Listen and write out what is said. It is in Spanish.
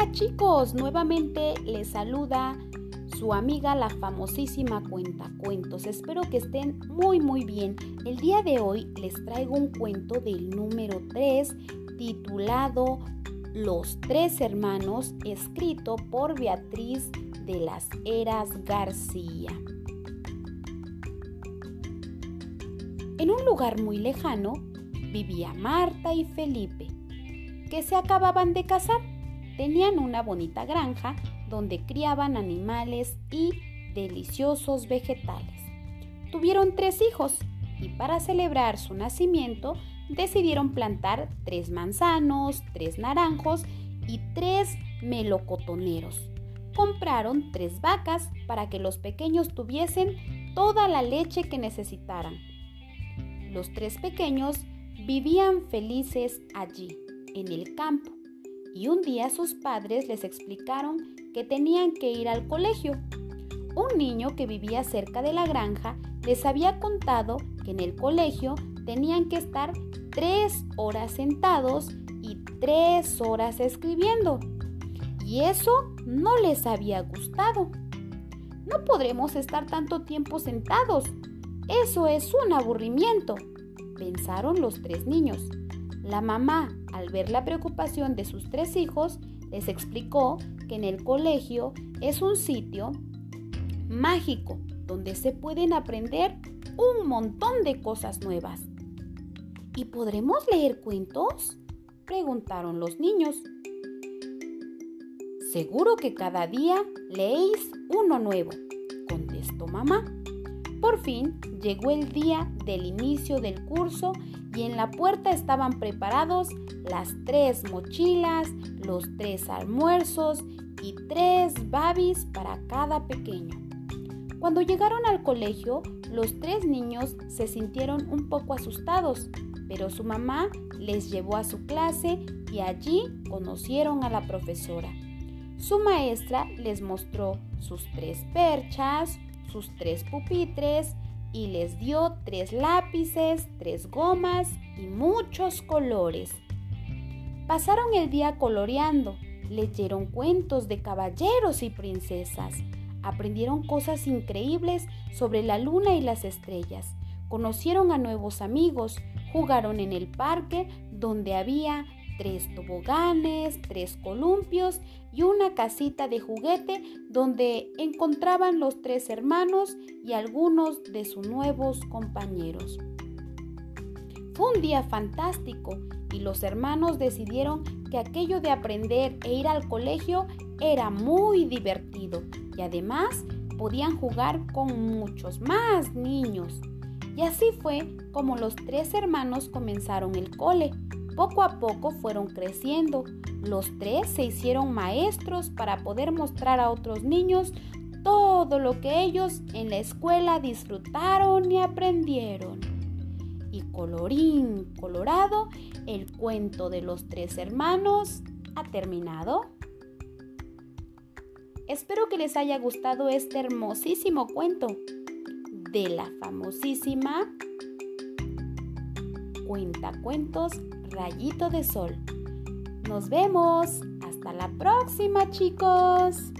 Hola chicos, nuevamente les saluda su amiga la famosísima Cuentacuentos. Espero que estén muy muy bien. El día de hoy les traigo un cuento del número 3 titulado Los tres hermanos, escrito por Beatriz de las Heras García. En un lugar muy lejano vivía Marta y Felipe, que se acababan de casar. Tenían una bonita granja donde criaban animales y deliciosos vegetales. Tuvieron tres hijos y para celebrar su nacimiento decidieron plantar tres manzanos, tres naranjos y tres melocotoneros. Compraron tres vacas para que los pequeños tuviesen toda la leche que necesitaran. Los tres pequeños vivían felices allí, en el campo, y un día sus padres les explicaron que tenían que ir al colegio. Un niño que vivía cerca de la granja les había contado que en el colegio tenían que estar tres horas sentados y tres horas escribiendo. Y eso no les había gustado. No podremos estar tanto tiempo sentados. Eso es un aburrimiento, pensaron los tres niños. La mamá, al ver la preocupación de sus tres hijos, les explicó que en el colegio es un sitio mágico donde se pueden aprender un montón de cosas nuevas. ¿Y podremos leer cuentos? preguntaron los niños. Seguro que cada día leéis uno nuevo, contestó mamá. Por fin llegó el día del inicio del curso y en la puerta estaban preparados las tres mochilas, los tres almuerzos y tres babis para cada pequeño. Cuando llegaron al colegio, los tres niños se sintieron un poco asustados, pero su mamá les llevó a su clase y allí conocieron a la profesora. Su maestra les mostró sus tres perchas, sus tres pupitres y les dio tres lápices, tres gomas y muchos colores. Pasaron el día coloreando, leyeron cuentos de caballeros y princesas, aprendieron cosas increíbles sobre la luna y las estrellas, conocieron a nuevos amigos, jugaron en el parque donde había tres toboganes, tres columpios y una casita de juguete donde encontraban los tres hermanos y algunos de sus nuevos compañeros. Fue un día fantástico y los hermanos decidieron que aquello de aprender e ir al colegio era muy divertido y además podían jugar con muchos más niños. Y así fue como los tres hermanos comenzaron el cole. Poco a poco fueron creciendo. Los tres se hicieron maestros para poder mostrar a otros niños todo lo que ellos en la escuela disfrutaron y aprendieron. Y colorín colorado, el cuento de los tres hermanos ha terminado. Espero que les haya gustado este hermosísimo cuento de la famosísima Cuentacuentos Rayito de Sol. Nos vemos. Hasta la próxima, chicos.